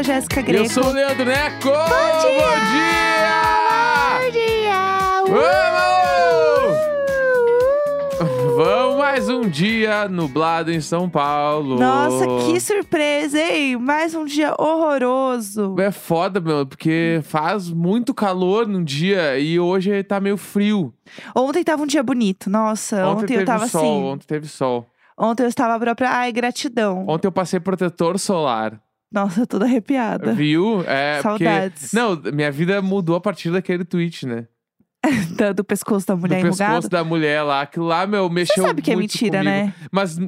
a Jéssica Greco. Eu sou o Leandro Neco! Bom dia! Bom dia! Bom dia! Vamos! Vamos mais um dia nublado em São Paulo. Nossa, que surpresa, hein? Mais um dia horroroso. É foda, meu, porque faz muito calor num dia e hoje tá meio frio. Ontem tava um dia bonito. Nossa, ontem, teve eu tava sol, assim. ontem teve sol. Ontem eu estava própria. Ai, gratidão. Ontem eu passei protetor solar. Nossa, toda arrepiada. Viu? É, Saudades. porque... Não, minha vida mudou a partir daquele tweet, né? Do pescoço da mulher do pescoço da mulher lá. Aquilo lá, meu, mexeu Você sabe que é mentira, comigo. né? Mas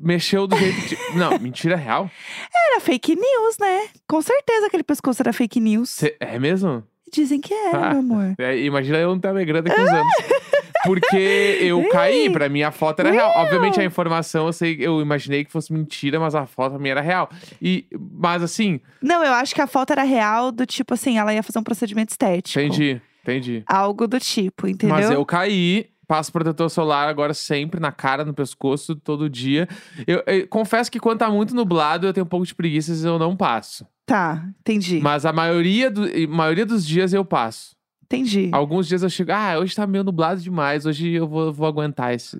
mexeu do jeito que... Não, mentira real? Era fake news, né? Com certeza aquele pescoço era fake news. Cê- É mesmo? Dizem que é, Ah. meu amor. É, imagina eu não estar alegrando daqui uns anos. Porque eu caí, pra mim a foto era real. Obviamente a informação eu sei, eu imaginei que fosse mentira, mas a foto pra mim era real. E, mas assim, Não, eu acho que a foto era real, do tipo assim, ela ia fazer um procedimento estético. entendi, entendi. Algo do tipo, entendeu? Mas eu caí, passo protetor solar agora sempre na cara, no pescoço, todo dia. Eu, eu confesso que quando tá muito nublado, eu tenho um pouco de preguiça e eu não passo. Tá, entendi. Mas a maioria, do, maioria dos dias eu passo. Entendi. Alguns dias eu chego, ah, hoje tá meio nublado demais, hoje eu vou, vou aguentar esse,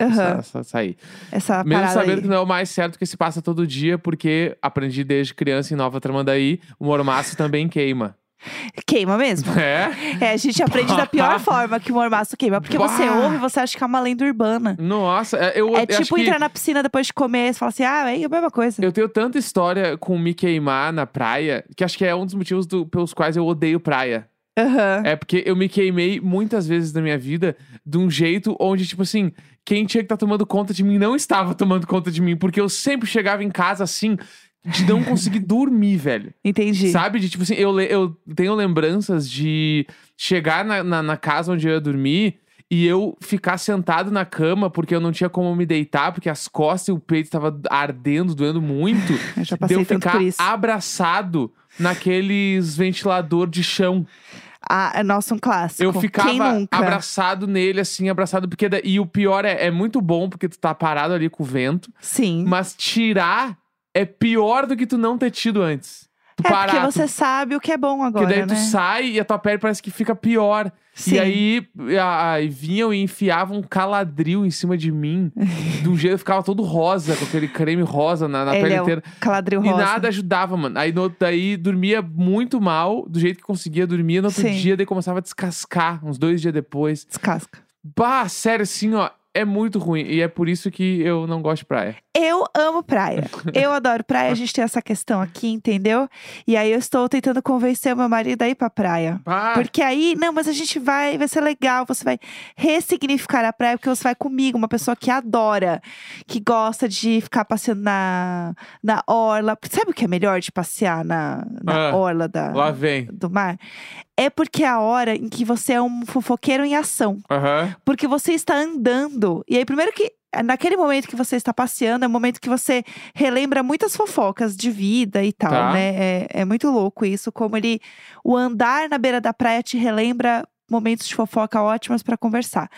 Aham, essa, essa sair. Essa Mesmo sabendo aí. que não é o mais certo que se passa todo dia, porque aprendi desde criança em Nova Tramandaí, o mormaço também queima. Queima mesmo. É? É, a gente aprende da pior forma que o mormaço queima. Porque você Bah. ouve e você acha que é uma lenda urbana. Nossa, é- eu, É eu tipo que entrar na piscina depois de comer. Você fala assim, ah, é a mesma coisa. eu tenho tanta história com me queimar na praia, que acho que é um dos motivos do- pelos quais eu odeio praia. Aham. É porque eu me queimei muitas vezes na minha vida de um jeito onde, tipo assim, quem tinha que estar tomando conta de mim não estava tomando conta de mim, porque eu sempre chegava em casa assim, de não conseguir dormir, velho. Entendi. Sabe? De tipo assim, eu, eu tenho lembranças de chegar na, na, na casa onde eu ia dormir e eu ficar sentado na cama porque eu não tinha como me deitar, porque as costas e o peito estavam ardendo, doendo muito. Eu já de passei eu tanto ficar abraçado naqueles ventilador de chão. Ah, é nossa, um clássico. Eu ficava nunca? abraçado nele, assim, abraçado, porque. E o pior é, é muito bom porque tu tá parado ali com o vento, Sim. mas tirar é pior do que tu não ter tido antes. Tu é parar, porque tu você sabe o que é bom agora, Porque daí tu né? sai e a tua pele parece que fica pior. Sim. E aí a- a- e vinham e enfiavam um caladril em cima de mim. de um jeito eu ficava todo rosa, com aquele creme rosa na, na Ele pele é inteira. caladril E rosa. nada ajudava, mano. Aí no, daí dormia muito mal, do jeito que conseguia dormir. No outro Sim. dia, daí começava a descascar, uns dois dias depois. Descasca. Bah, sério, assim, ó. É muito ruim. E é por isso que eu não gosto de praia. Eu amo praia. Eu adoro praia. A gente tem essa questão aqui, entendeu? E aí eu estou tentando convencer o meu marido a ir pra praia. Bah, Porque aí, não, mas a gente vai, vai ser legal. Você vai ressignificar a praia, porque você vai comigo, uma pessoa que adora, que gosta de ficar passeando na, na orla. Sabe o que é melhor de passear na, na Ah, orla da, lá vem. do mar? É porque é a hora em que você é um fofoqueiro em ação. Aham. Porque você está andando. E aí, primeiro que. Naquele momento que você está passeando, é o momento que você relembra muitas fofocas de vida e tal, Tá. né? É, é muito louco isso, como ele. O andar na beira da praia te relembra momentos de fofoca ótimos para conversar.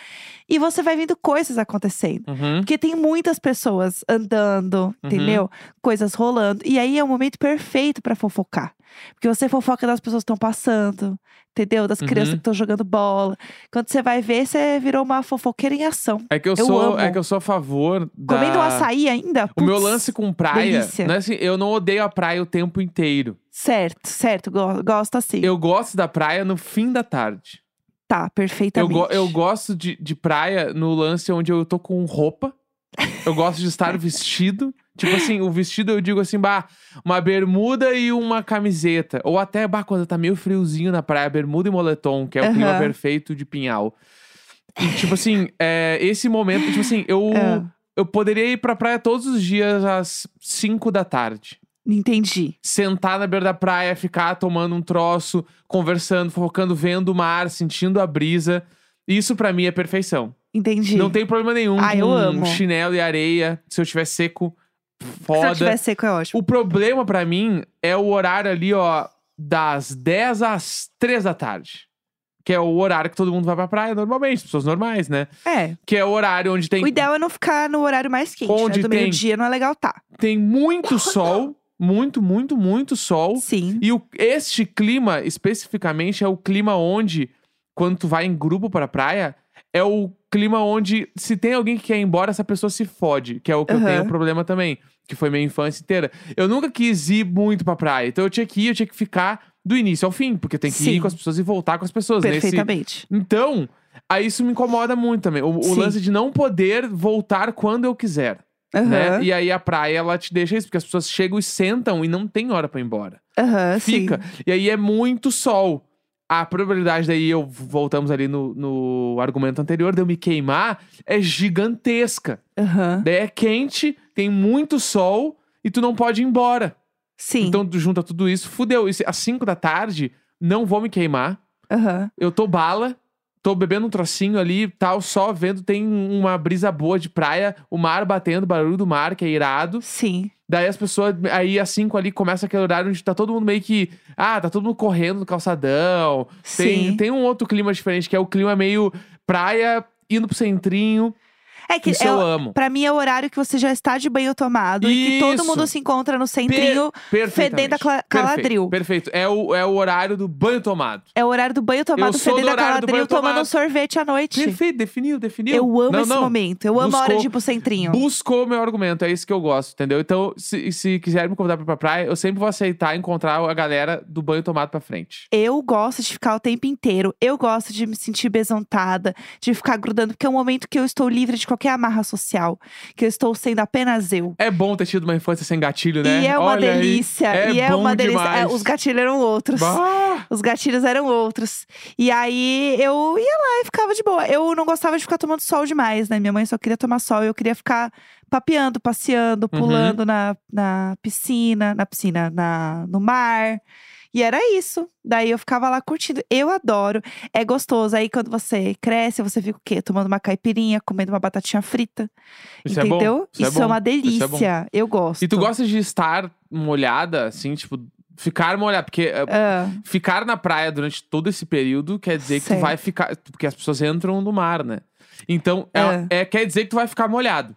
E você vai vendo coisas acontecendo. Uhum. Porque tem muitas pessoas andando, entendeu? Coisas rolando. E aí é o momento perfeito pra fofocar. Porque você fofoca das pessoas que estão passando, entendeu? Das crianças Uhum. que estão jogando bola. Quando você vai ver, você virou uma fofoqueira em ação. É que eu, Eu sou, amo. é que eu sou a favor da... Comendo açaí ainda? O meu lance com praia, delícia. não é assim, eu não odeio a praia o tempo inteiro. Certo, certo. go- Gosto assim. Eu gosto da praia no fim da tarde. Tá, Eu, perfeitamente. go- eu gosto de, de praia no lance onde eu tô com roupa. Eu gosto de estar vestido. Tipo assim, o vestido eu digo assim, bah, uma bermuda e uma camiseta. Ou até, bah, quando tá meio friozinho na praia, bermuda e moletom, que é o clima Aham. perfeito de pinhal. E tipo assim, é, esse momento, tipo assim, eu, É. eu poderia ir pra praia todos os dias às 5 da tarde. Entendi. sentar na beira da praia, ficar tomando um troço, conversando, focando, vendo o mar, sentindo a brisa. Isso pra mim é perfeição. Entendi. Não tem problema nenhum Ah, eu amo. chinelo e areia. Se eu tiver seco, Se eu foda. tiver seco, é ótimo. O problema pra mim é o horário ali, ó, das 10 às 3 da tarde. Que é o horário que todo mundo vai pra praia normalmente, pessoas normais, né? É. Que é o horário onde tem O ideal é não ficar no horário mais quente, Onde né? Do tem- meio-dia não é legal tá. tem muito sol, muito, muito, muito sol. Sim. E o, este clima, especificamente, é o clima onde, quando tu vai em grupo pra praia, é o clima onde, se tem alguém que quer ir embora, essa pessoa se fode. Que é o que eu Aham. tenho problema também. Que foi minha infância inteira. Eu nunca quis ir muito pra praia. Então eu tinha que ir, eu tinha que ficar do início ao fim. Porque tem que Sim. ir com as pessoas e voltar com as pessoas. Nesse, Perfeitamente. então, aí isso me incomoda muito também. O, o Sim. lance de não poder voltar quando eu quiser. Né? Aham. E aí a praia, ela te deixa isso, porque as pessoas chegam e sentam e não tem hora pra ir embora. Sim. Fica. E aí é muito sol. A probabilidade daí, eu voltamos ali no, no argumento anterior, de eu me queimar, é gigantesca. Aham. Daí é quente, tem muito sol e tu não pode ir embora. Sim. Então tu junta tudo isso, fudeu. Se- Às 5 da tarde, não vou me queimar. Aham. Eu tô bala, tô bebendo um trocinho ali, tal, só vendo, tem uma brisa boa de praia, o mar batendo, barulho do mar, que é irado. Sim. Daí as pessoas, aí às 5 ali, começa aquele horário onde tá todo mundo meio que, ah, tá todo mundo correndo no calçadão. Tem, Sim. tem um outro clima diferente, que é o clima meio praia, indo pro centrinho. É que Isso é, eu amo. pra mim é o horário que você já está de banho tomado e que todo Isso. mundo se encontra no centrinho Perfeitamente. fedendo a caladril. Perfeito, perfeito. É o, é o horário do banho tomado. É o horário do banho tomado, fedendo a caladril, tomando um sorvete à noite. Perfeito, definiu, definiu. Eu amo não, esse não. momento. Eu amo a hora Buscou- de ir pro centrinho. Buscou o meu argumento, é isso que eu gosto, entendeu? Então, se, se quiser me convidar pra pra praia, eu sempre vou aceitar encontrar a galera do banho tomado pra frente. Eu gosto de ficar o tempo inteiro. Eu gosto de me sentir besontada, de ficar grudando, porque é um momento que eu estou livre de qualquer amarra social, que eu estou sendo apenas eu. É bom ter tido uma infância sem gatilho, né? E é uma Olha aí, delícia. É e é uma delícia. É, os gatilhos eram outros. Bah! Os gatilhos eram outros. E aí eu ia lá e ficava de boa. Eu não gostava de ficar tomando sol demais, né? Minha mãe só queria tomar sol. Eu queria ficar papeando, passeando, Uhum. pulando na, na piscina, na piscina, na, no mar. E era isso. Daí eu ficava lá curtindo. Eu adoro. É gostoso. Aí quando você cresce, você fica o quê? Tomando uma caipirinha, comendo uma batatinha frita. Isso é entendeu? isso é bom, uma isso é delícia. bom. Eu gosto. E tu gosta de estar molhada, assim, tipo, ficar molhada? Porque Ah, ficar na praia durante todo esse período quer dizer que tu Certo. vai ficar. Porque as pessoas entram no mar, né? Então, é- é, quer dizer que tu vai ficar molhado.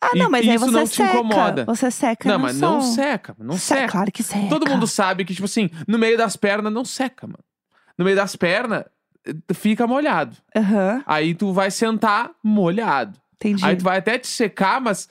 Ah, E não, mas aí isso você não te seca. incomoda. Você seca não, no mas não sol. seca, não Se- seca. Claro que seca. Todo mundo sabe que, tipo assim, no meio das pernas não seca, mano. No meio das pernas, eh, fica molhado. Aham, Aí tu vai sentar molhado. entendi. Aí tu vai até te secar, mas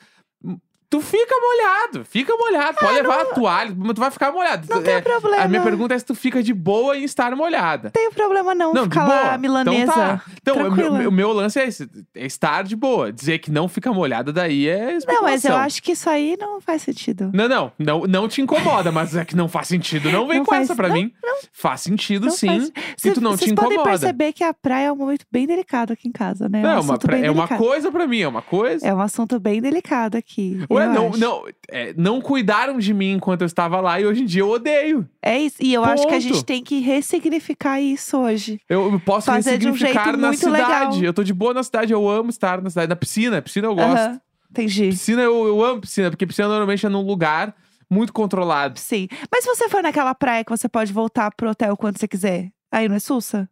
tu fica molhado. Fica molhado. Pode levar a toalha, mas tu vai ficar molhado. Ah, Não tem É, problema. A minha pergunta é se tu fica de boa em estar molhada. Não tem problema não, Não, ficar lá milanesa. Então tá. Então, o meu, lance é esse: é estar de boa. Dizer que não fica molhada daí é Não, mas eu acho que isso aí não faz sentido. Não, não, não, não te incomoda, mas é que não faz sentido. Não vem Não com faz- essa pra não, mim. Faz sentido, Não sim. faz- E Cê- tu não Vocês te podem incomoda. perceber que a praia é um momento bem delicado aqui em casa, né? Não, um é uma, pra- é uma coisa pra mim, é uma coisa. É um assunto bem delicado aqui. Ué, eu não, acho. não, é, não cuidaram de mim enquanto eu estava lá e hoje em dia eu odeio. É isso. E eu acho que a Ponto. gente tem que ressignificar isso hoje. Eu eu posso Fazer de um ressignificar jeito na muito cidade. legal. Eu tô de boa na cidade, eu amo estar na cidade. Na piscina, piscina eu gosto. Aham, entendi. Piscina eu, eu amo piscina, porque piscina normalmente é num lugar muito controlado. Sim. Mas se você for naquela praia que você pode voltar pro hotel quando você quiser, aí não é sussa?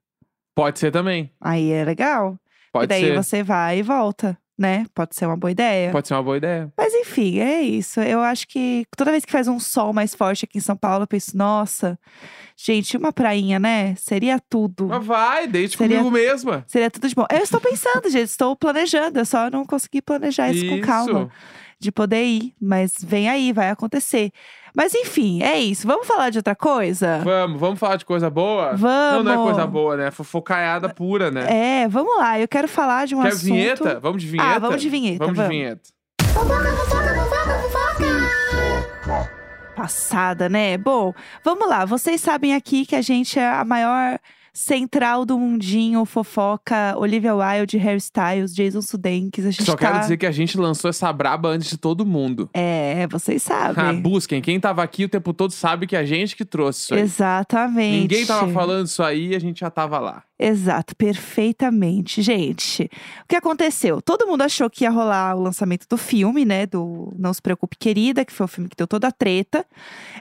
Pode ser também. Aí é legal. Pode e daí ser. você vai e volta, né? Pode ser uma boa ideia. Pode ser uma boa ideia. Mas enfim, é isso. Eu acho que toda vez que faz um sol mais forte aqui em São Paulo, eu penso, nossa, gente, uma prainha, né? Seria tudo. Mas vai, deite Seria- comigo mesma. Seria tudo de bom. Eu estou pensando, gente, estou planejando. Eu só não consegui planejar isso, com calma. De poder ir. Mas vem aí, vai acontecer. Mas enfim, é isso. Vamos falar de outra coisa? Vamos, vamos falar de coisa boa? Vamos. Não, não é coisa boa, né? Fofocaiada pura, né? É, vamos lá. Eu quero falar de um Quer assunto. vinheta? Vamos de vinheta? Ah, vamos de vinheta, Vamos, vamos. de vinheta. Passada, né? Bom, vamos lá. Vocês sabem aqui que a gente é a maior central do mundinho, fofoca, Olivia Wilde, Harry Styles, Jason Sudeikis. A gente Só tá... quero dizer que a gente lançou essa braba antes de todo mundo. É, vocês Ah, sabem. busquem. Quem tava aqui o tempo todo sabe que é a gente que trouxe isso aí. Exatamente. Ninguém tava falando isso aí e a gente já tava lá. Exato, perfeitamente. Gente, o que aconteceu? Todo mundo achou que ia rolar o lançamento do filme, né? Do Não Se Preocupe, Querida, que foi o filme que deu toda a treta.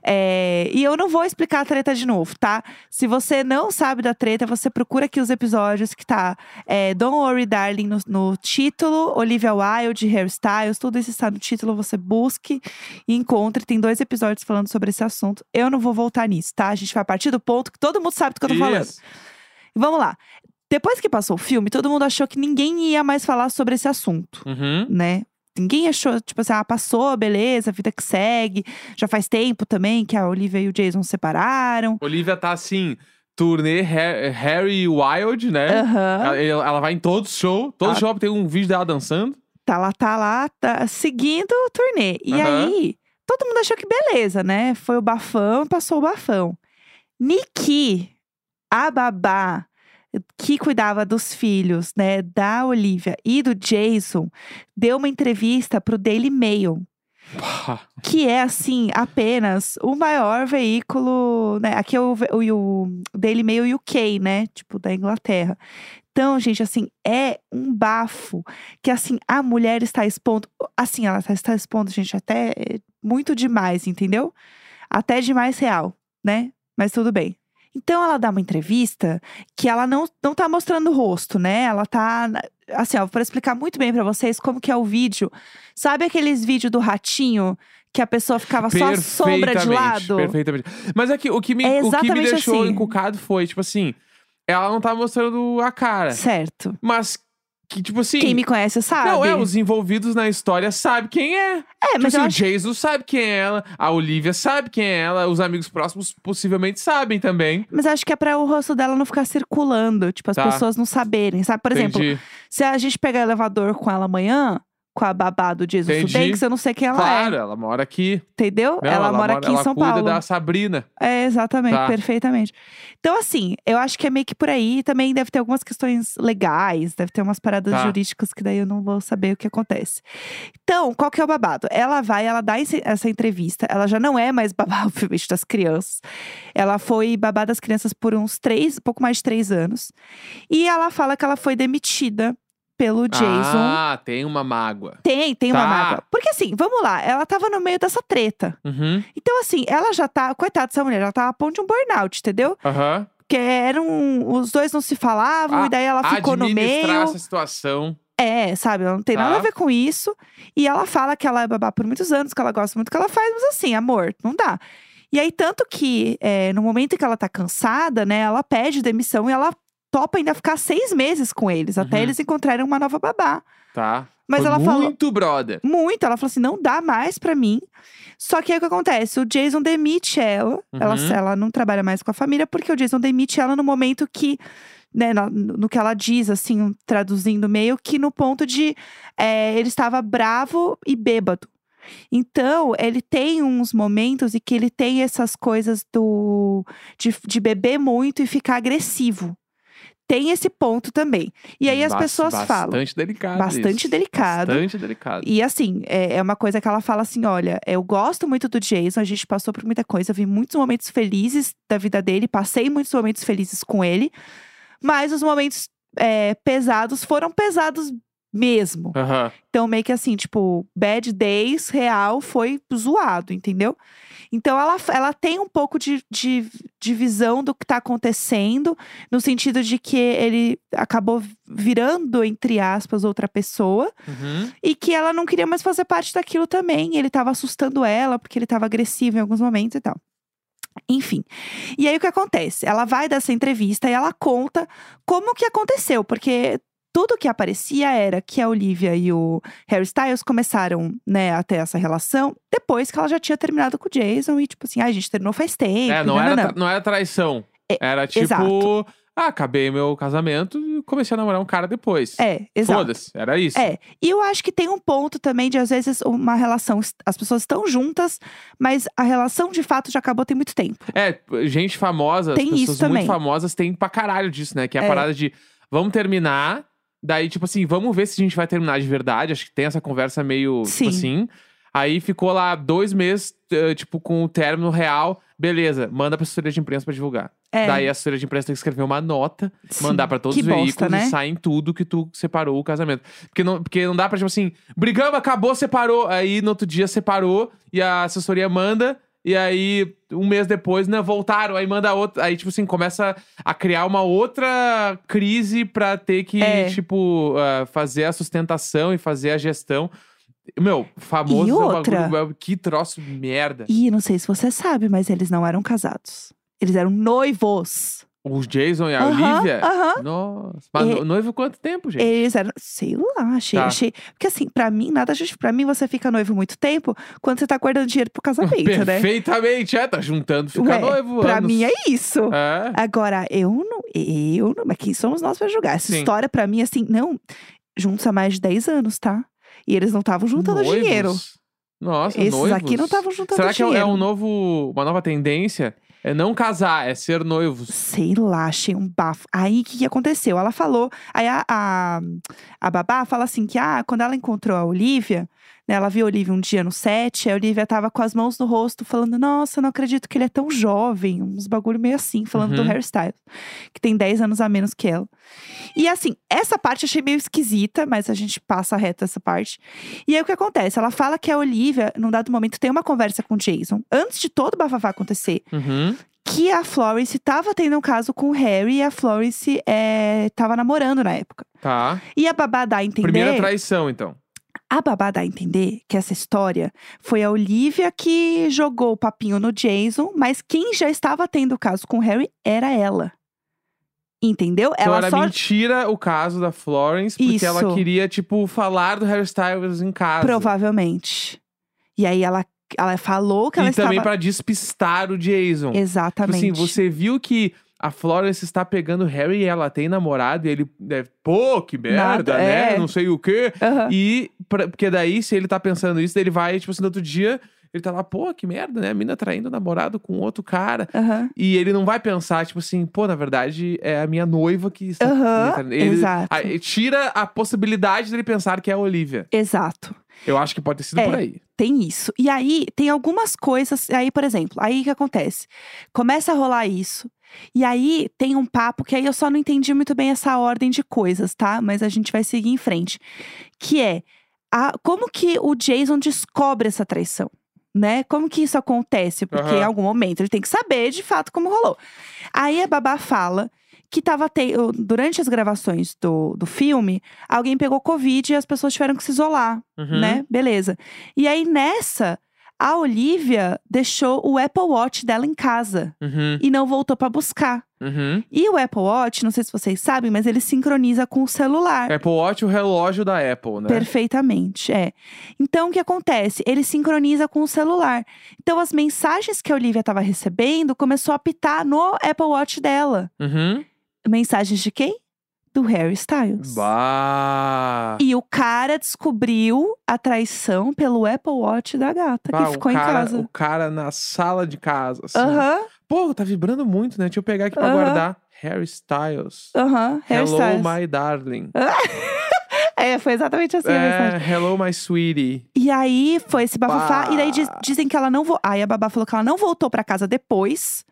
É, E eu não vou explicar a treta de novo, tá? Se você não sabe da treta, você procura aqui os episódios que tá é, Don't Worry Darling no, no título, Olivia Wilde, Hairstyles, tudo isso está no título, você busque e encontre. Tem dois episódios falando sobre esse assunto. Eu não vou voltar nisso, tá? A gente vai partir do ponto que todo mundo sabe do que eu tô falando. Isso. Vamos lá. Depois que passou o filme, todo mundo achou que ninguém ia mais falar sobre esse assunto, Uhum. né? Ninguém achou, tipo assim, ah, passou, beleza, vida que segue. Já faz tempo também que a Olivia e o Jason se separaram. Olivia tá assim, turnê Ha- Harry Wild, né? Aham. Ela, ela vai em todos os shows. Todo Ah. show tem um vídeo dela dançando. Tá lá, tá lá, tá seguindo o turnê. E Aham. aí, todo mundo achou que beleza, né? Foi o bafão, passou o bafão. Nikki, a babá que cuidava dos filhos, né, da Olivia e do Jason, deu uma entrevista pro Daily Mail. Que é assim apenas o maior veículo, né? Aqui é o, o, o Daily Mail UK, né? Tipo da Inglaterra. Então, gente, assim, é um bafo que assim a mulher está expondo, assim, ela tá- está expondo, gente, até muito demais, entendeu? Até demais real, né? Mas tudo bem. Então ela dá uma entrevista que ela não, não tá mostrando o rosto, né? Ela tá. Assim, ó, para explicar muito bem pra vocês como que é o vídeo. Sabe aqueles vídeos do ratinho que a pessoa ficava só a sombra de lado? Perfeitamente. Mas aqui, o que me, É o que me deixou assim. encucado foi, tipo assim, ela não tá mostrando a cara. Certo. Mas que, tipo assim. Quem me conhece sabe. Não, é, os envolvidos na história sabem quem é. É, Tipo mas assim, acho Jason sabe quem é ela, a Olivia sabe quem é ela, os amigos próximos possivelmente sabem também. Mas acho que é pra o rosto dela não ficar circulando, tipo, as Tá. pessoas não saberem, sabe? Por exemplo, Entendi. se a gente pegar elevador com ela amanhã, com a babá do Jason Entendi. Sudeikis, eu não sei quem ela claro, é, ela mora aqui. entendeu? Não, ela, mora aqui em ela São cuida Paulo. da Sabrina. É, exatamente, Tá. perfeitamente. Então, assim, eu acho que é meio que por aí. Também deve ter algumas questões legais, deve ter umas paradas Tá. jurídicas que daí eu não vou saber o que acontece. Então, qual que é o babado? Ela vai, ela dá essa entrevista. Ela já não é mais babá, obviamente, das crianças. Ela foi babá das crianças por uns três, pouco mais de três anos. E ela fala que ela foi demitida pelo Jason. Ah, tem uma mágoa. Tem, tem uma Tá. mágoa. Porque assim, vamos lá, ela tava no meio dessa treta. Uhum. Então, assim, ela já tá. Coitada dessa mulher, ela tava a ponto de um burnout, entendeu? Aham. Porque eram. Os dois não se falavam, Ah, e daí ela ficou no meio. essa situação. É, sabe? Ela não tem nada Tá. a ver com isso. E ela fala que ela é babá por muitos anos, que ela gosta muito do que ela faz, mas assim, amor, não dá. E aí, tanto que é, no momento em que ela tá cansada, né, ela pede demissão e ela topa ainda ficar seis meses com eles, até Uhum. eles encontrarem uma nova babá. Tá. Mas Foi ela falou. muito brother. Muito. Ela falou assim: não dá mais pra mim. Só que aí o que acontece? O Jason demite ela. Ela, Uhum. ela não trabalha mais com a família, porque o Jason demite ela no momento que. Né, no, no que ela diz, assim, traduzindo meio que no ponto de é, ele estava bravo e bêbado. Então, ele tem uns momentos em que ele tem essas coisas do de, de beber muito e ficar agressivo. Tem esse ponto também. E aí as pessoas falam. Bastante delicado. Bastante isso. delicado. Bastante delicado. E assim, é, é uma coisa que ela fala assim: olha, eu gosto muito do Jason, a gente passou por muita coisa, vi muitos momentos felizes da vida dele, passei muitos momentos felizes com ele, mas os momentos é, pesados foram pesados mesmo. Aham. Então, meio que assim, tipo, bad days real foi zoado, entendeu? Então, ela, ela tem um pouco de, de, de visão do que tá acontecendo, no sentido de que ele acabou virando, entre aspas, outra pessoa. Uhum. E que ela não queria mais fazer parte daquilo também. Ele tava assustando ela, porque ele tava agressivo em alguns momentos e tal. Enfim. E aí o que acontece? Ela vai dessa entrevista e ela conta como que aconteceu, porque tudo que aparecia era que a Olivia e o Harry Styles começaram, né, a ter essa relação depois que ela já tinha terminado com o Jason e tipo assim, ah, a gente terminou faz tempo. É, não não, era, não, não era traição. É, era tipo. exato. Ah, acabei meu casamento e comecei a namorar um cara depois. É, exato. Foda-se, era isso. É, e eu acho que tem um ponto também de, às vezes, uma relação. As pessoas estão juntas, mas a relação de fato já acabou tem muito tempo. É, gente famosa, Tem pessoas muito famosas têm pra caralho disso, né? Que é a É. parada de vamos terminar, daí, tipo assim, vamos ver se a gente vai terminar de verdade. Acho que tem essa conversa meio, Sim. tipo assim. Aí ficou lá dois meses, eh, tipo, com o término real. Beleza, manda pra assessoria de imprensa pra divulgar. É, Daí a assessoria de imprensa tem que escrever uma nota, sim. mandar pra todos que os bosta, veículos né? e sair em tudo que tu separou o casamento. Porque não, porque não dá pra, tipo assim, brigamos, acabou, separou. Aí no outro dia separou e a assessoria manda E aí, um mês depois, né, voltaram. Aí manda outra. Aí, tipo assim, começa a criar uma outra crise pra ter que, É. tipo, ah, fazer a sustentação e fazer a gestão. Meu, famoso E é um outra? bagulho- Que troço merda. E não sei se você sabe, mas eles não eram casados. Eles eram noivos. Os Jason e a Aham, Olivia? aham. Nossa. Mas E- no- noivo quanto tempo, gente? Eles eram, sei lá, achei, Tá. achei. Porque assim, pra mim, nada justifica. Pra mim, você fica noivo muito tempo quando você tá guardando dinheiro pro casamento, né? Perfeitamente, é, tá juntando, fica Ué, noivo. Pra anos. mim é isso. É. Agora, eu não. Eu não. Mas quem somos nós pra julgar? Essa Sim. história, pra mim, assim, não. Juntos há mais de 10 anos, tá? E eles não estavam juntando Noivos? dinheiro. Nossa, Esses noivos. aqui não estavam juntando Será que é- dinheiro. é um novo, uma nova tendência? É não casar, é ser noivos. Sei lá, achei um bafo. Aí, o que, que aconteceu? Ela falou. Aí, a, a, a babá fala assim: que ah, quando ela encontrou a Olivia, né, ela viu a Olivia um dia no set, a Olivia tava com as mãos no rosto, falando: Nossa, eu não acredito que ele é tão jovem. Uns bagulho meio assim, falando do Uhum. hairstyle, que tem 10 anos a menos que ela. E assim, essa parte eu achei meio esquisita, mas a gente passa reto essa parte. E aí o que acontece? Ela fala que a Olivia, num dado momento, tem uma conversa com o Jason, antes de todo o bafafá acontecer Uhum. que a Florence estava tendo um caso com o Harry e a Florence é, tava namorando na época. Tá. E a babá dá a entender. Primeira traição, então. A babá dá a entender que essa história foi a Olivia que jogou o papinho no Jason, mas quem já estava tendo o caso com o Harry era ela. Entendeu? Então ela era só. mentira o caso da Florence, porque ela Isso. queria, tipo, falar do hairstyles em casa. Provavelmente. E aí ela, ela falou que ela E também estava. pra despistar o Jason. Tipo Exatamente. assim, você viu que a Florence está pegando Harry e ela tem namorado, e ele deve, pô, que merda, Nada, né? é. Não sei o quê. Aham. E, pra- porque daí, se ele tá pensando isso, ele vai, tipo assim, no outro dia, ele tá lá, pô, que merda, né? A mina traindo o namorado com outro cara. Aham. E ele não vai pensar, tipo assim, pô, na verdade, é a minha noiva que está. Traindo. ele, exato. aí tira a possibilidade dele pensar que é a Olivia. Exato. Eu acho que pode ter sido É. por aí. Tem isso. E aí, tem algumas coisas. Aí, por exemplo, aí o que acontece? Começa a rolar isso. E aí, tem um papo que aí eu só não entendi muito bem essa ordem de coisas, tá? Mas a gente vai seguir em frente. Que é, a- como que o Jason descobre essa traição? Né? Como que isso acontece? Porque Aham. em algum momento ele tem que saber de fato como rolou. Aí a babá fala que tava te... durante as gravações do, do filme, alguém pegou Covid e as pessoas tiveram que se isolar Uhum. né? Beleza. E aí nessa, a Olivia deixou o Apple Watch dela em casa Uhum. e não voltou pra buscar. Uhum. E o Apple Watch, não sei se vocês sabem, mas ele sincroniza com o celular. Apple Watch, o relógio da Apple, né? Perfeitamente, é. Então, o que acontece? Ele sincroniza com o celular. Então, as mensagens que a Olivia estava recebendo começou a apitar no Apple Watch dela. Uhum. Mensagens de quem? Do Harry Styles. Bah. E o cara descobriu a traição pelo Apple Watch da gata, Bah, que ficou o em cara, casa. O cara na sala de casa, assim. Pô, tá vibrando muito, né? Deixa eu pegar aqui pra guardar. Harry Styles. aham, Harry Hello, Styles. my darling. É, foi exatamente assim a mensagem. É, hello, my sweetie. E aí foi esse bafafá. Bah. E daí diz- dizem que ela não voltou. Aí a babá falou que ela não voltou pra casa depois.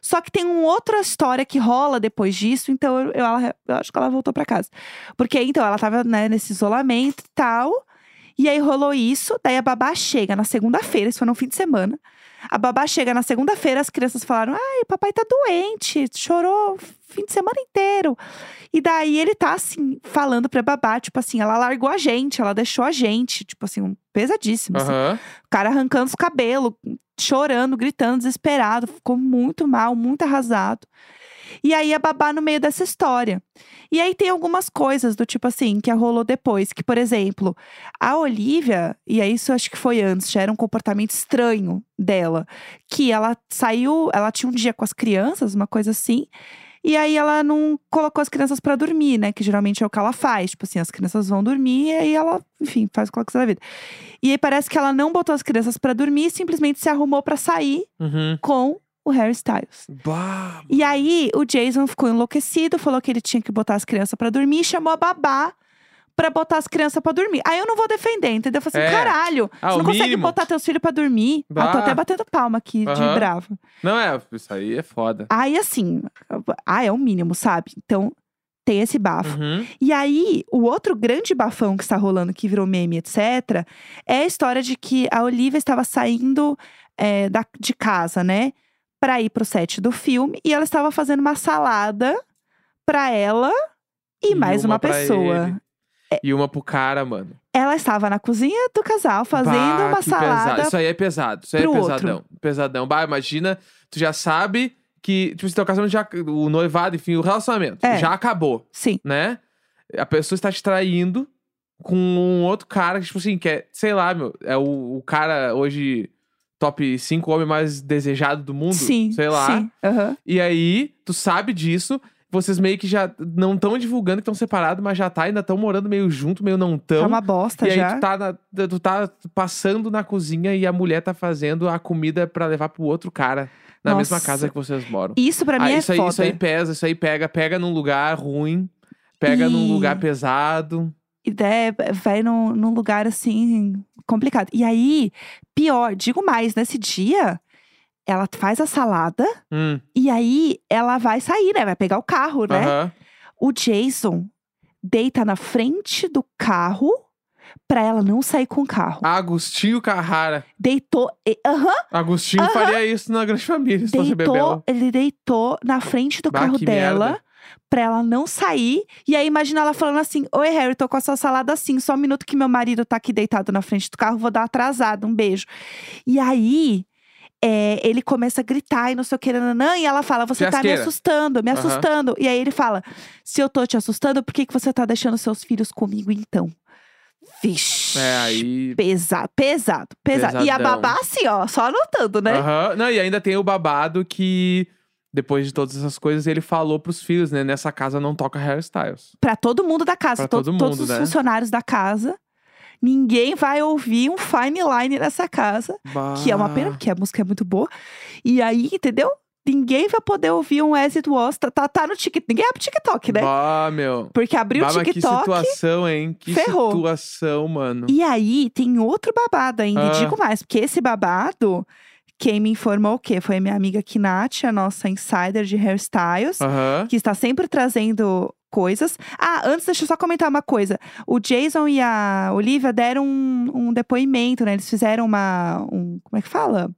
Só que tem uma outra história que rola depois disso, então eu, eu- ela- eu acho que ela voltou pra casa. Porque então ela tava né, nesse isolamento e tal. E aí rolou isso, daí a babá chega na segunda-feira, isso foi no fim de semana. A babá chega na segunda-feira, as crianças falaram: ai, papai tá doente, chorou o fim de semana inteiro. E daí ele tá assim, falando pra babá, tipo assim, ela largou a gente, ela deixou a gente, tipo assim, um pesadíssimo. assim. Aham. O cara arrancando os cabelos, chorando, gritando, desesperado. Ficou muito mal, muito arrasado. E aí a babá no meio dessa história. E aí tem algumas coisas do tipo assim, que rolou depois. Que, por exemplo, a Olivia, e aí isso acho que foi antes, já era um comportamento estranho dela. Que ela saiu, ela tinha um dia com as crianças, uma coisa assim. E aí ela não colocou as crianças pra dormir, né? Que geralmente é o que ela faz. Tipo assim, as crianças vão dormir e aí ela, enfim, faz o que ela quiser da vida. E aí parece que ela não botou as crianças pra dormir e simplesmente se arrumou pra sair Uhum. com o Harry Styles. Bah. E aí o Jason ficou enlouquecido, falou que ele tinha que botar as crianças pra dormir e chamou a babá pra botar as crianças pra dormir. Aí eu não vou defender, entendeu? Eu falei assim, É. caralho, Ah, você o não consegue mínimo. botar teus filhos pra dormir? Ah, tô Bah. até batendo palma aqui de brava. Não é, isso aí é foda. Aí assim, ah, é o mínimo, sabe? Então tem esse bafo. Uhum. E aí, o outro grande bafão que está rolando, que virou meme, etc., é a história de que a Olivia estava saindo é, da, de casa, né? Pra ir pro set do filme. E ela estava fazendo uma salada pra ela e, E mais uma uma, pra pessoa. ele. E uma pro cara, mano. Ela estava na cozinha do casal fazendo Bah, uma salada. pesado. Isso aí é pesado. Isso aí é pro outro. pesadão. Pesadão. Bah, imagina, tu já sabe que, tipo, se teu casamento já. O noivado, enfim, o relacionamento É. já acabou, Sim, né? A pessoa está te traindo com um outro cara que, tipo assim, que é, sei lá, meu, é o, o cara hoje top 5 homem mais desejado do mundo. sim. Sei lá. Sim. aham. E aí, tu sabe disso. Vocês meio que já não estão divulgando que estão separados, mas já tá, ainda estão morando meio junto, meio não tão. Tá uma bosta E aí já. tu tá, na- tu tá passando na cozinha e a mulher tá fazendo a comida pra levar pro outro cara na mesma Nossa. casa que vocês moram. Isso pra mim Ah, é isso, aí, foda. isso aí pesa, isso aí pega, pega num lugar ruim, pega num E- lugar pesado. E daí vai num, num lugar assim complicado. E aí, pior, digo mais, nesse dia, ela faz a salada Hum, e aí ela vai sair, né? Vai pegar o carro, né? aham. O Jason deita na frente do carro pra ela não sair com o carro. Agostinho Carrara. Deitou. Aham, Agostinho Aham. faria isso na grande família, se deitou. bebel. Ele deitou na frente do Bah, carro dela. merda. Pra ela não sair. E aí, imagina ela falando assim: Oi, Harry, tô com essa salada assim. Só um minuto que meu marido tá aqui deitado na frente do carro, vou dar uma atrasada. Um beijo. E aí. É, ele começa a gritar e não sei o que, nananã, e ela fala: Você tá me Fiasqueira. assustando, me Aham. assustando. E aí ele fala: Se eu tô te assustando, por que, que você tá deixando seus filhos comigo então? Vixe. É, aí. Pesado, pesado, pesado. E a Pesadão. babá, assim, ó, só anotando, né? Aham. Não, e ainda tem o babado que, depois de todas essas coisas, ele falou pros filhos, né? Nessa casa não toca hairstyles. Pra todo mundo da casa, Pra to- todo todos mundo, os né? funcionários da casa. Ninguém vai ouvir um fine line nessa casa. Que é uma pena, porque a música é muito boa. E aí, entendeu? Ninguém vai poder ouvir um As It Was. Tá, tá, tá no TikTok. Ninguém abre TikTok, né? Ah, meu. Porque abriu Bah, o mas que TikTok. situação, hein? Que ferrou. situação, mano. E aí, tem outro babado ainda. E Ah. digo mais, porque esse babado, quem me informou o quê? Foi a minha amiga Kinati, a nossa insider de hairstyles. Aham. que está sempre trazendo coisas. Ah, antes deixa eu só comentar uma coisa. O Jason e a Olivia deram um, um depoimento, né? Eles fizeram uma, um, como é que fala?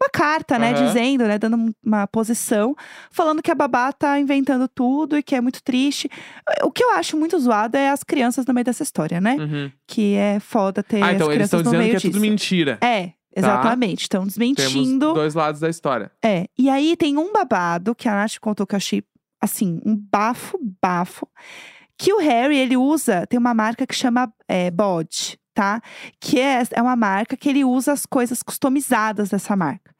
Uma carta, né? Aham. Dizendo, né? Dando um- uma posição, falando que a babá tá inventando tudo e que é muito triste. O que eu acho muito zoado é as crianças no meio dessa história, né? Uhum. Que é foda ter Ah, as então eles crianças estão no dizendo meio que é disso. tudo mentira. É, exatamente. Estão Temos desmentindo. dois lados da história. É, e aí tem um babado que a Nath contou que eu achei, assim, um bafo, bafo. Que o Harry, ele usa, tem uma marca que chama é, Bod, tá? Que é, é uma marca que ele usa as coisas customizadas dessa marca.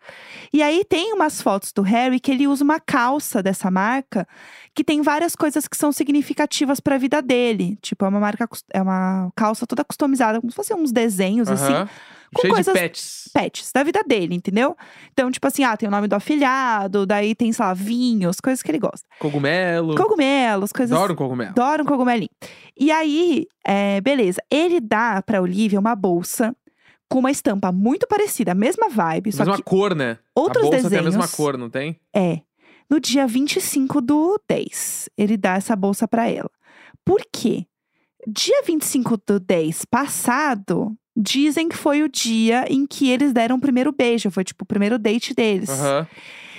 E aí tem umas fotos do Harry que ele usa uma calça dessa marca que tem várias coisas que são significativas para a vida dele. Tipo, é uma marca, é uma calça toda customizada, como se fossem uns desenhos assim Aham. Com Cheio coisas- de pets. pets da vida dele, entendeu? Então, tipo assim, ah, tem o nome do afilhado, daí tem, sei lá, vinhos, coisas que ele gosta. Cogumelo. Cogumelos, coisas. Adoro cogumelo. Adoro um cogumelinho. E aí, é, beleza. Ele dá pra Olivia uma bolsa com uma estampa muito parecida, a mesma vibe, só Mesma que cor, né? outros a bolsa desenhos. tem a mesma cor, não tem? É. No dia 25 do 10, ele dá essa bolsa pra ela. Por quê? Dia 25 do 10 passado, dizem que foi o dia em que eles deram o primeiro beijo. Foi tipo o primeiro date deles. Aham.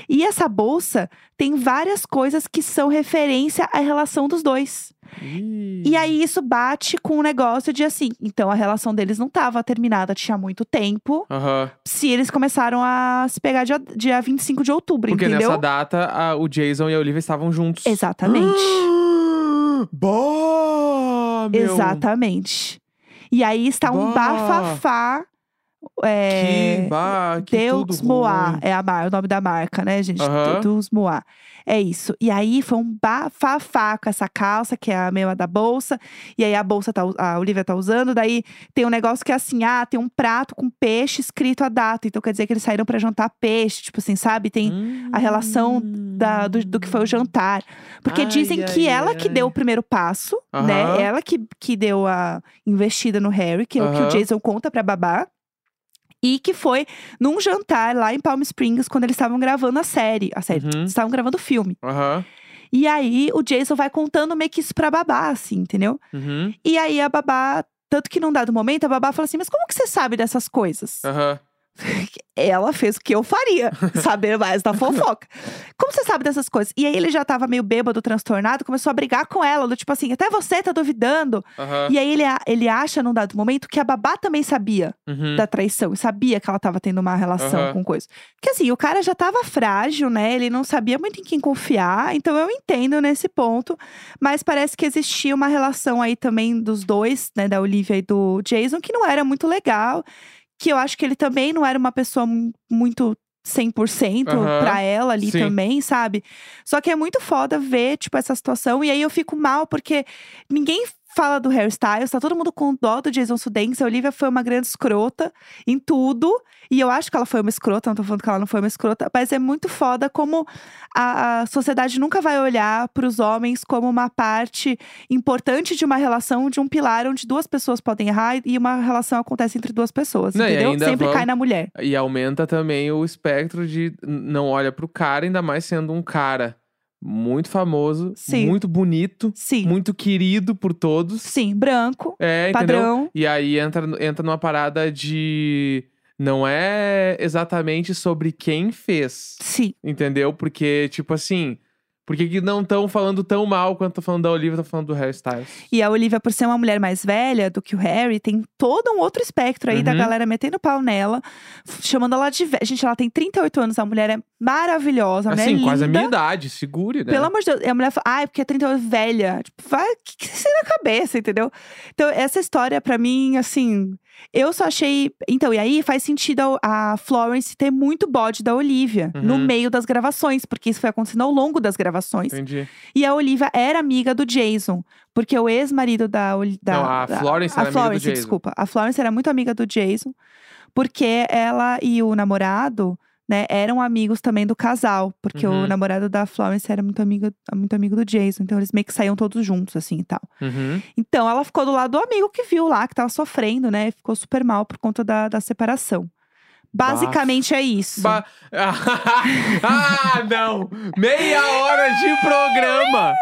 E essa bolsa tem várias coisas que são referência à relação dos dois. Ih. E aí isso bate com o negócio de assim, então a relação deles não estava terminada tinha muito tempo. Aham. Se eles começaram a se pegar dia, dia 25 de outubro, Porque entendeu? nessa data, a- o Jason e a Olivia estavam juntos. Exatamente. Bah, meu. Exatamente. E aí está um Bah. bafafá. É, Que, bah, que é a mar- o nome da marca, né, gente? Deus Moá. É isso. E aí foi um bafafá com essa calça, que é a mesma da bolsa. E aí a bolsa tá, a Olivia tá usando. Daí tem um negócio que é assim: ah, tem um prato com peixe escrito a data. Então quer dizer que eles saíram pra jantar peixe. Tipo assim, sabe? Tem a relação da- do, do que foi o jantar. Porque Ai, dizem que ai, ela ai, que ai. deu o primeiro passo, né? Ela que, que deu a investida no Harry, que é o que o. Jason conta pra babá. E que foi num jantar lá em Palm Springs, quando eles estavam gravando a série. A série, Uhum. estavam gravando o filme. Aham. E aí o Jason vai contando meio que isso pra babá, assim, entendeu? Uhum. E aí a babá, tanto que num dado momento, a babá fala assim: Mas como que você sabe dessas coisas? Aham. ela fez o que eu faria, saber mais da fofoca. Como você sabe dessas coisas? E aí ele já tava meio bêbado, transtornado, começou a brigar com ela, do tipo assim, até você tá duvidando. Aham. E aí ele, ele acha, num dado momento, que a babá também sabia Uhum. da traição, e sabia que ela tava tendo uma relação Aham. com coisa. Porque assim, o cara já tava frágil, né? Ele não sabia muito em quem confiar, então eu entendo nesse ponto. Mas parece que existia uma relação aí também dos dois, né? Da Olivia e do Jason, que não era muito legal. Que eu acho que ele também não era uma pessoa mu- muito 100% Aham. pra ela ali Sim. também, sabe? Só que é muito foda ver, tipo, essa situação. E aí eu fico mal, porque ninguém fala do hairstyles, tá todo mundo com dó do Jason Sudeikis. A Olivia foi uma grande escrota em tudo. E eu acho que ela foi uma escrota, não tô falando que ela não foi uma escrota, mas é muito foda como a, a sociedade nunca vai olhar pros homens como uma parte importante de uma relação, de um pilar onde duas pessoas podem errar e uma relação acontece entre duas pessoas, Não, entendeu? Sempre vão- cai na mulher. E aumenta também o espectro de não olha pro cara, ainda mais sendo um cara muito famoso, Sim. muito bonito, Sim. muito querido por todos. Sim, branco, É, entendeu? padrão. E aí entra, entra numa parada de. Não é exatamente sobre quem fez, Sim. entendeu? Porque, tipo assim. Por que, que não estão falando tão mal quanto tô falando da Olivia, tô falando do hairstyles? E a Olivia, por ser uma mulher mais velha do que o Harry, tem todo um outro espectro aí da Uhum. galera metendo pau nela, chamando ela de velha. Gente, ela tem 38 anos, a mulher é maravilhosa, a mulher assim, é quase a minha idade, segure, né? Pelo amor de Deus. A mulher fala, ai, porque é 38 velha. Tipo, vai, o que, que você tem na cabeça, entendeu? Então, essa história, pra mim, assim. Eu só achei. Então, e aí faz sentido a, Florence ter muito bode da Olivia no Uhum. meio das gravações, porque isso foi acontecendo ao longo das gravações. Entendi. E a Olivia era amiga do Jason. Porque o ex-marido da, da. Não, a da- Florence a era amiga do Florence, Jason. desculpa. A Florence era muito amiga do Jason. Porque ela e o namorado, né, eram amigos também do casal. Porque Uhum. o namorado da Florence era muito amigo, muito amigo do Jason. Então eles meio que saíam todos juntos, assim e tal. Uhum. Então ela ficou do lado do amigo que viu lá, que tava sofrendo, né? Ficou super mal por conta da, da separação. Basicamente é isso. Ah, não! Meia hora de programa!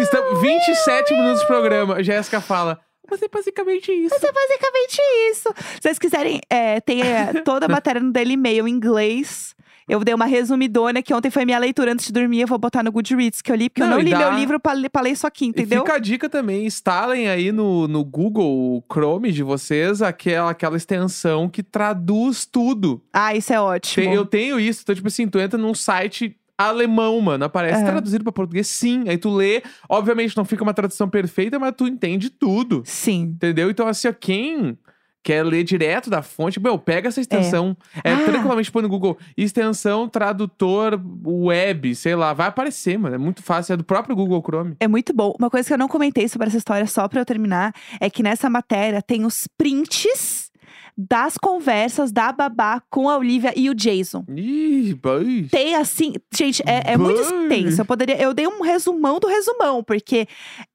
Estamos 27 minutos de programa. Jéssica fala. Mas é basicamente isso. Mas é basicamente isso. Se vocês quiserem, é, tem é, toda a matéria no Daily Mail em inglês. Eu dei uma resumidona que ontem foi minha leitura antes de dormir. Eu vou botar no Goodreads que eu li, porque Não, eu não e li dá- meu livro pra, ler- pra ler isso aqui, E entendeu? fica a dica também, instalem aí no, no Google Chrome de vocês aquela, aquela extensão que traduz tudo. Ah, isso é ótimo. Tem- eu tenho isso, então tipo assim, tu entra num site alemão, mano, aparece traduzido pra português, sim. Aí tu lê, obviamente não fica uma tradução perfeita, mas tu entende tudo. Sim. Entendeu? Então, assim, ó, quem quer ler direto da fonte, meu, pega essa extensão. É, Ah. tranquilamente põe no Google. Extensão tradutor web, sei lá, vai aparecer, mano. É muito fácil, é do próprio Google Chrome. É muito bom. Uma coisa que eu não comentei sobre essa história, só pra eu terminar, é que nessa matéria tem os prints das conversas da babá com a Olivia e o Jason. Ih, boy. Tem assim, gente, é, é muito extenso. Eu poderia, eu dei um resumão do resumão, porque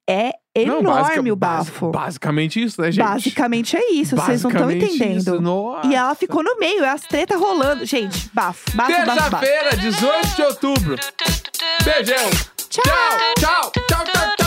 é Não, enorme basica- o bafo. basi- basicamente isso, né, gente? Basicamente é isso, vocês não estão entendendo. Isso. Nossa. E ela ficou no meio, é as treta rolando. Gente, bafo, bafo. Terça-feira, 18 de outubro. Beijão. Tchau. Tchau, tchau, tchau, tchau.